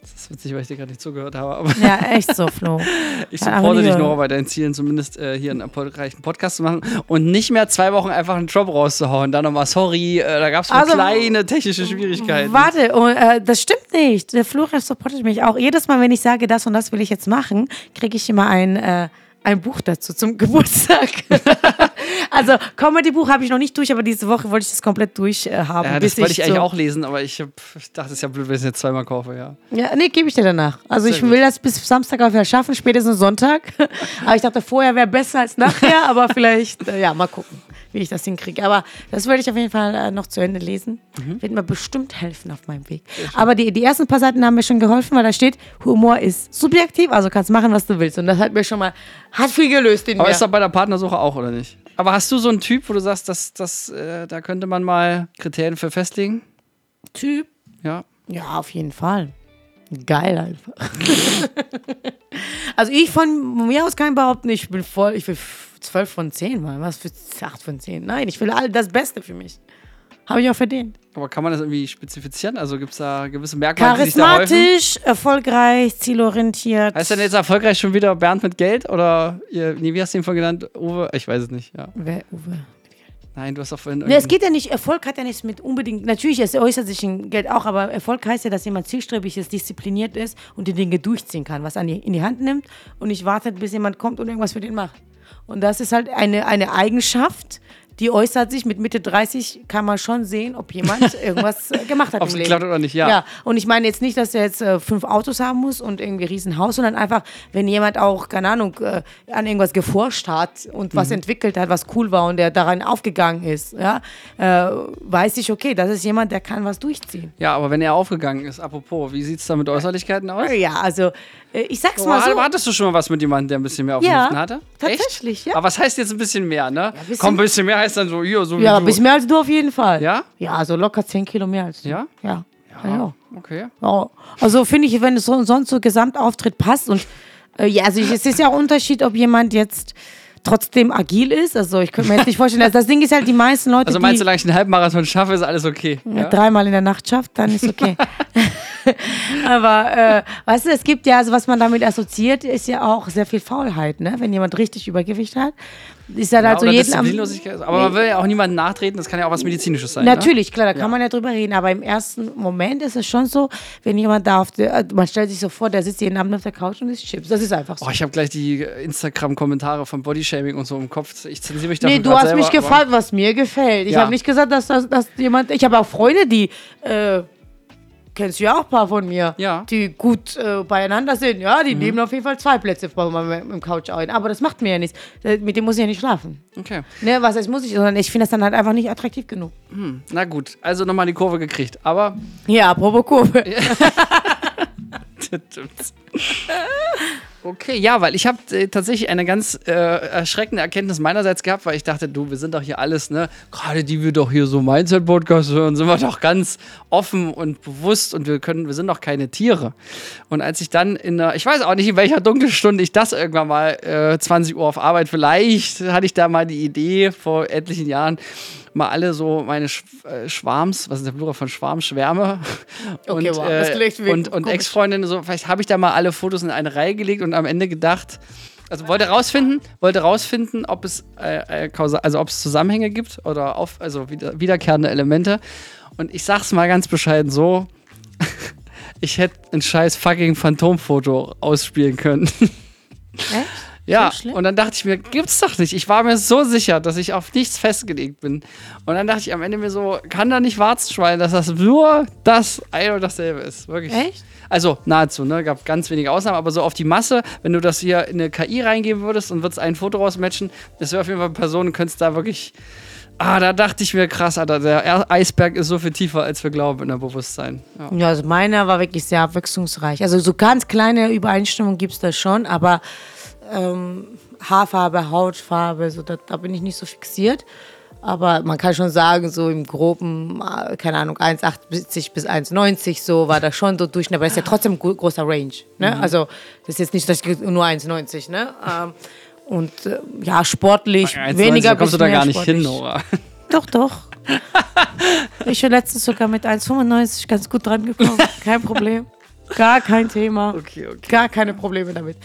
Das ist witzig, weil ich dir gerade nicht zugehört habe. Ja, echt so, Flo. ich supporte dich, Nora, bei deinen Zielen, zumindest äh, hier einen erfolgreichen Podcast zu machen und nicht mehr zwei Wochen einfach einen Job rauszuhauen. Dann nochmal, sorry, äh, da gab es Also, kleine technische Schwierigkeiten. Warte, und, äh, das stimmt nicht. Der Florian supportet mich auch. Jedes Mal, wenn ich sage, das und das will ich jetzt machen, kriege ich immer ein, äh, ein Buch dazu zum Geburtstag. also Comedy-Buch habe ich noch nicht durch, aber diese Woche wollte ich das komplett durch äh, haben. Ja, das wollte ich eigentlich so- auch lesen, aber ich, hab, ich dachte, es ist ja blöd, wenn ich es jetzt zweimal kaufe, ja. Ja, nee, gebe ich dir danach. Also Sehr ich gut. will das bis Samstag auf jeden Fall schaffen, spätestens Sonntag. aber ich dachte, vorher wäre besser als nachher, aber vielleicht, äh, ja, mal gucken, wie ich das hinkriege. Aber das werde ich auf jeden Fall äh, noch zu Ende lesen. Mhm. Wird mir bestimmt helfen auf meinem Weg. Aber die, die ersten paar Seiten haben mir schon geholfen, weil da steht, Humor ist subjektiv, also kannst machen, was du willst. Und das hat mir schon mal, hat viel gelöst in Aber mir. ist doch bei der Partnersuche auch, oder nicht? Aber hast du so einen Typ, wo du sagst, das, das, äh, da könnte man mal Kriterien für festlegen? Typ. Ja. Ja, auf jeden Fall. Geil einfach. also ich von mir aus kann behaupten, ich bin voll, ich will 12 von 10 mal. Was für 8 von 10? Nein, ich will all das Beste für mich. Habe ich auch verdient. Aber kann man das irgendwie spezifizieren? Also gibt es da gewisse Merkmale, die sich da häufen? Charismatisch, erfolgreich, zielorientiert. Heißt denn jetzt erfolgreich schon wieder Bernd mit Geld? Oder, ihr, nee, wie hast du ihn vorhin genannt? Uwe? Ich weiß es nicht, ja. Wer, Uwe? Nein, du hast doch vorhin es geht ja nicht, Erfolg hat ja nichts mit unbedingt, natürlich, es äußert sich in Geld auch, aber Erfolg heißt ja, dass jemand zielstrebig ist, diszipliniert ist und die Dinge durchziehen kann, was an die, in die Hand nimmt und nicht wartet, bis jemand kommt und irgendwas für den macht. Und das ist halt eine, eine Eigenschaft, die äußert sich mit Mitte 30, kann man schon sehen, ob jemand irgendwas äh, gemacht hat im Leben. geklappt hat oder nicht, ja. Ja, und ich meine jetzt nicht, dass er jetzt äh, fünf Autos haben muss und irgendwie ein Riesenhaus, sondern einfach, wenn jemand auch, keine Ahnung, äh, an irgendwas geforscht hat und was Mhm. entwickelt hat, was cool war und der daran aufgegangen ist, ja, äh, weiß ich, okay, das ist jemand, der kann was durchziehen. Ja, aber wenn er aufgegangen ist, apropos, wie sieht es da mit Äußerlichkeiten aus? Ja, also, äh, ich sag's Oh, mal so. Hattest du schon mal was mit jemandem, der ein bisschen mehr auf Ja, hatte? tatsächlich, Echt? ja. Aber was heißt jetzt ein bisschen mehr, ne? bisschen- Komm, ein bisschen mehr heißt dann so, hier, so Ja, du. bis mehr als du auf jeden Fall. Ja? Ja, also locker 10 Kilo mehr als du. Ja? Ja. Ja. ja. Okay. Ja. Also finde ich, wenn es so, sonst so Gesamtauftritt passt und äh, ja, also ich, es ist ja ein Unterschied, ob jemand jetzt trotzdem agil ist. Also ich könnte mir jetzt nicht vorstellen, dass das Ding ist halt die meisten Leute, Also meinst du, solange ich einen Halbmarathon schaffe, ist alles okay? ja. dreimal in der Nacht schafft, dann ist okay. Aber äh, weißt du, es gibt ja, also was man damit assoziiert, ist ja auch sehr viel Faulheit, ne? Wenn jemand richtig Übergewicht hat, ist Ja, halt so jeden am. Aber man will ja auch niemandem nachtreten, das kann ja auch was Medizinisches sein. Ne? Natürlich, klar, da kann man ja drüber reden, aber im ersten Moment ist es schon so, wenn jemand da auf der, man stellt sich so vor, der sitzt jeden Abend auf der Couch und isst Chips. Das ist einfach so. Oh, ich habe gleich die Instagram-Kommentare von Bodyshaming und so im Kopf. Ich zensiere mich dafür Nee, du hast selber, mich gefragt, was mir gefällt. Ich Ja. habe nicht gesagt, dass, dass, dass jemand. Ich habe auch Freunde, die. Äh, kennst du ja auch ein paar von mir, Ja. Mhm. die gut äh, beieinander sind. Ja, die nehmen auf jeden Fall zwei Plätze vor meinem im Couch ein. Aber das macht mir ja nichts. Äh, Mit dem muss ich ja nicht schlafen. Okay. Ne, was heißt muss ich, sondern ich finde das dann halt einfach nicht attraktiv genug. Na gut, also nochmal die Kurve gekriegt. Aber Ja, apropos Kurve. Okay, ja, weil ich habe äh, tatsächlich eine ganz äh, erschreckende Erkenntnis meinerseits gehabt, weil ich dachte, du, wir sind doch hier alles, ne, gerade die wir doch hier so Mindset-Podcast hören, sind wir doch ganz offen und bewusst und wir können, wir sind doch keine Tiere. Und als ich dann in einer, ich weiß auch nicht, in welcher dunklen Stunde ich das irgendwann mal, äh, 20 Uhr auf Arbeit, vielleicht hatte ich da mal die Idee vor etlichen Jahren, mal alle so meine Sch äh, Schwarms, was ist der Plural von Schwarm, Schwärme und, Okay, wow, äh, und, und. Ex-Freundinnen, so, vielleicht habe ich da mal alle Fotos in eine Reihe gelegt und am Ende gedacht, also wollte rausfinden, wollte rausfinden, ob es äh, äh, also ob es Zusammenhänge gibt oder auf, also wieder, wiederkehrende Elemente. Und ich sag's mal ganz bescheiden so: Ich hätte ein scheiß fucking Phantomfoto ausspielen können. Echt? Ja, So und dann dachte ich mir, gibt's doch nicht. Ich war mir so sicher, dass ich auf nichts festgelegt bin. Und dann dachte ich am Ende mir so, kann da nicht Warzenschwein, dass das nur das ein und dasselbe ist. Wirklich. Echt? Also nahezu, ne? Gab ganz wenige Ausnahmen, aber so auf die Masse, wenn du das hier in eine KI reingeben würdest und würdest ein Foto rausmatchen, das wäre auf jeden Fall Personen, könntest da wirklich. Ah, da dachte ich mir krass, Alter, der Eisberg ist so viel tiefer, als wir glauben in der Bewusstsein. Ja. Ja, also meiner war wirklich sehr abwechslungsreich. Also so ganz kleine Übereinstimmungen gibt es da schon, aber ähm, Haarfarbe, Hautfarbe, so, da, da bin ich nicht so fixiert. Aber man kann schon sagen, so im Groben, äh, keine Ahnung, 1,80 bis 1,90 so war das schon so Durchschnitt. Aber das ist ja trotzdem ein gro- großer Range. Ne? Mhm. Also das ist jetzt nicht, dass ich nur 1,90, ne? Ähm, und äh, ja, sportlich, 1,90, weniger kommst du da gar nicht hin, sportlich. Nora. Doch, doch. ich bin letztens sogar mit 1,95 ganz gut dran gekommen. Kein Problem. Gar kein Thema. Okay, okay. Gar keine Probleme damit.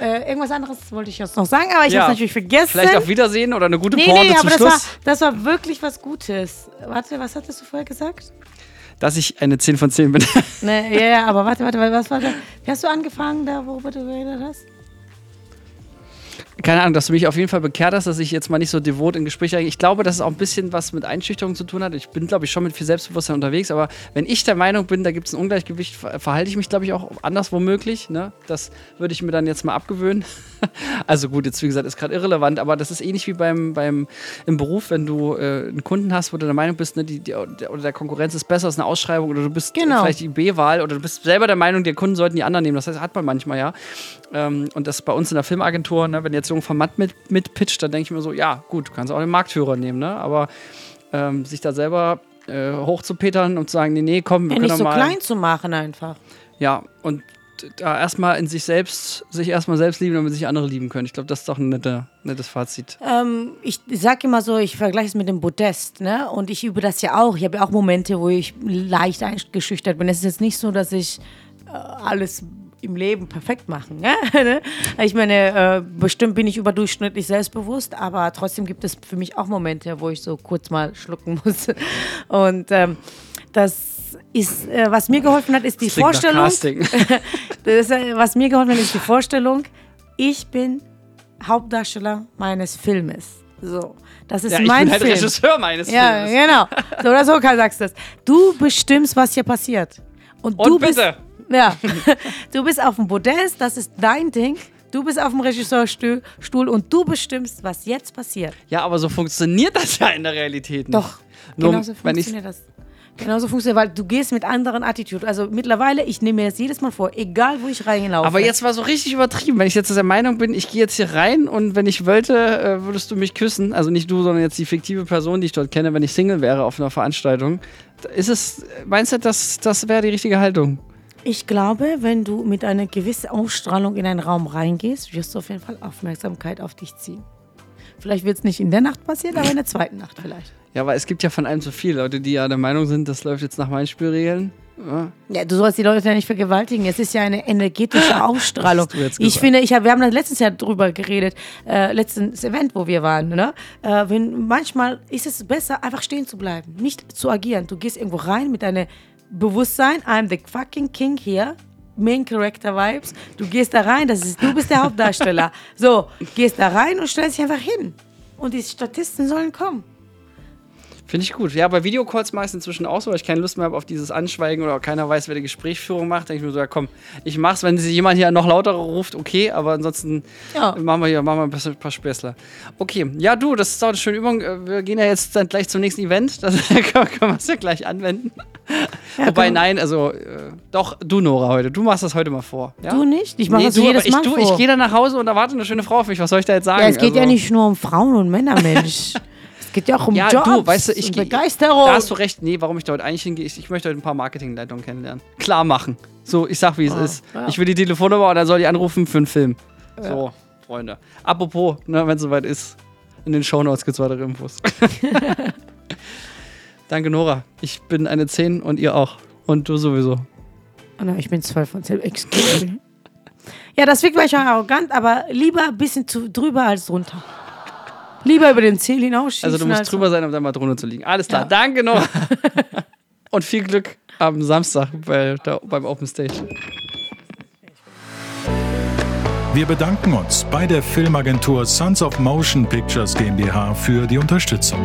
Äh, irgendwas anderes wollte ich jetzt noch sagen, aber ich Ja. habe es natürlich vergessen. Vielleicht auf Wiedersehen oder eine gute nee, Porte nee, zum aber das war, Schluss, das war wirklich was Gutes. Warte, was hattest du vorher gesagt? dass ich eine 10 von 10 bin. Nee, ja, ja, aber warte, warte, was war da? Wie hast du angefangen, da worüber du geredet hast? Keine Ahnung, dass du mich auf jeden Fall bekehrt hast, dass ich jetzt mal nicht so devot in Gespräche eingehe. Ich glaube, dass es auch ein bisschen was mit Einschüchterung zu tun hat. Ich bin, glaube ich, schon mit viel Selbstbewusstsein unterwegs, aber wenn ich der Meinung bin, da gibt es ein Ungleichgewicht, ver verhalte ich mich, glaube ich, auch anders womöglich. Ne? Das würde ich mir dann jetzt mal abgewöhnen. also gut, jetzt wie gesagt, ist gerade irrelevant, aber das ist ähnlich wie beim, beim im Beruf, wenn du äh, einen Kunden hast, wo du der Meinung bist, ne, die, die, der, oder der Konkurrenz ist besser als eine Ausschreibung oder du bist Genau. vielleicht die B-Wahl oder du bist selber der Meinung, die Kunden sollten die anderen nehmen. Das heißt, hat man manchmal ja. Ähm, und das bei uns in der Filmagentur, ne, wenn jetzt Jung von Matt mit, mitpitcht, dann denke ich mir so, ja, gut, du kannst auch den Marktführer nehmen, ne? Aber ähm, sich da selber äh, hochzupetern und zu sagen, nee, nee, komm, wir Ja, können nicht so mal. klein zu machen einfach. Ja, und da erstmal in sich selbst, sich erstmal selbst lieben, damit sich andere lieben können. Ich glaube, das ist doch ein nette, nettes Fazit. Ähm, ich sag immer so, ich vergleiche es mit dem Podest, ne? Und ich übe das ja auch. Ich habe ja auch Momente, wo ich leicht eingeschüchtert bin. Es ist jetzt nicht so, dass ich äh, alles im Leben perfekt mache. Ne? ich meine, äh, bestimmt bin ich überdurchschnittlich selbstbewusst, aber trotzdem gibt es für mich auch Momente, wo ich so kurz mal schlucken muss. Und ähm, das ist, äh, was mir geholfen hat, ist die Vorstellung. Das ist, äh, was mir geholfen hat, ist die Vorstellung, ich bin Hauptdarsteller meines Filmes. So, das ist Ja, ich mein bin halt Film. Regisseur meines Ja, Films. genau. So oder so sagst du das. Du bestimmst, was hier passiert. Und, du Und bitte. bist ja, du bist auf dem Podest, das ist dein Ding. Du bist auf dem Regisseurstuhl Stuhl und du bestimmst, was jetzt passiert. Ja, aber so funktioniert das ja in der Realität nicht. Doch, Nur, genauso funktioniert das. Genauso funktioniert, weil du gehst mit anderen Attitude. Also mittlerweile, ich nehme mir das jedes Mal vor, egal wo ich reinlaufe. aber jetzt war so richtig übertrieben. Wenn ich jetzt der Meinung bin, ich gehe jetzt hier rein und wenn ich wollte, äh, würdest du mich küssen. Also nicht du, sondern jetzt die fiktive Person, die ich dort kenne, wenn ich Single wäre auf einer Veranstaltung. Ist es, meinst du, das, das wäre die richtige Haltung? Ich glaube, wenn du mit einer gewissen Ausstrahlung in einen Raum reingehst, wirst du auf jeden Fall Aufmerksamkeit auf dich ziehen. Vielleicht wird es nicht in der Nacht passieren, aber in der zweiten Nacht vielleicht. Ja, aber es gibt ja von allem so viele Leute, die ja der Meinung sind, das läuft jetzt nach meinen Spielregeln. Ja. Ja, du sollst die Leute ja nicht vergewaltigen. Es ist ja eine energetische Ausstrahlung. Ich finde, ich hab, wir haben das letztes Jahr drüber geredet, äh, letztes Event, wo wir waren. Ne? Äh, wenn, manchmal ist es besser, einfach stehen zu bleiben, nicht zu agieren. Du gehst irgendwo rein mit deinem Bewusstsein, I'm the fucking king here. Main Character Vibes. Du gehst da rein, das ist, du bist der Hauptdarsteller. So, gehst da rein und stellst dich einfach hin. Und die Statisten sollen kommen. Finde ich gut. Ja, bei Videocalls mache ich es inzwischen auch so, weil ich keine Lust mehr habe auf dieses Anschweigen oder keiner weiß, wer die Gesprächsführung macht. Denke ich mir so, ja komm, ich mach's. Wenn sich jemand hier noch lauter ruft, okay, aber ansonsten Ja. machen wir hier machen wir ein bisschen- ein paar Späßler. Okay, ja du, das ist auch eine schöne Übung. Äh, Wir gehen ja jetzt dann gleich zum nächsten Event. Das können wir es ja gleich anwenden. Wobei, komm. nein, also äh, doch, du Nora heute. Du machst das heute mal vor. Ja? Du nicht? Ich mache Nee, das du, jedes aber ich, Mal du, vor. ich gehe dann nach Hause und erwarte eine schöne Frau auf mich. Was soll ich da jetzt sagen? Ja, es geht ja Also- nicht nur um Frauen und Männer, Mensch. es geht ja auch um Ja, Jobs du, weißt du, ich geh- Begeisterung. Da hast du recht. Nee, warum ich da heute eigentlich hingehe, ich, ich möchte heute ein paar Marketingleitungen kennenlernen. Klar machen. So, ich sag, wie es ist. ja. Ich will die Telefonnummer und dann soll die anrufen für einen Film. So, Freunde. Apropos, ne, wenn es soweit ist, in den Shownotes gibt es weitere Infos. Danke, Nora. Ich bin eine 10 und ihr auch. Und du sowieso. Oh nein, ich bin 12 von 10. Excuse me. Ja, das wirkt manchmal arrogant, aber lieber ein bisschen zu, drüber als drunter. Lieber über den Ziel hinausschießen. Also du musst als- drüber sein, um dann mal drunter zu liegen. Alles klar. Ja. Danke, Nora. und viel Glück am Samstag bei, da, beim Open Stage. Wir bedanken uns bei der Filmagentur Sons of Motion Pictures GmbH für die Unterstützung.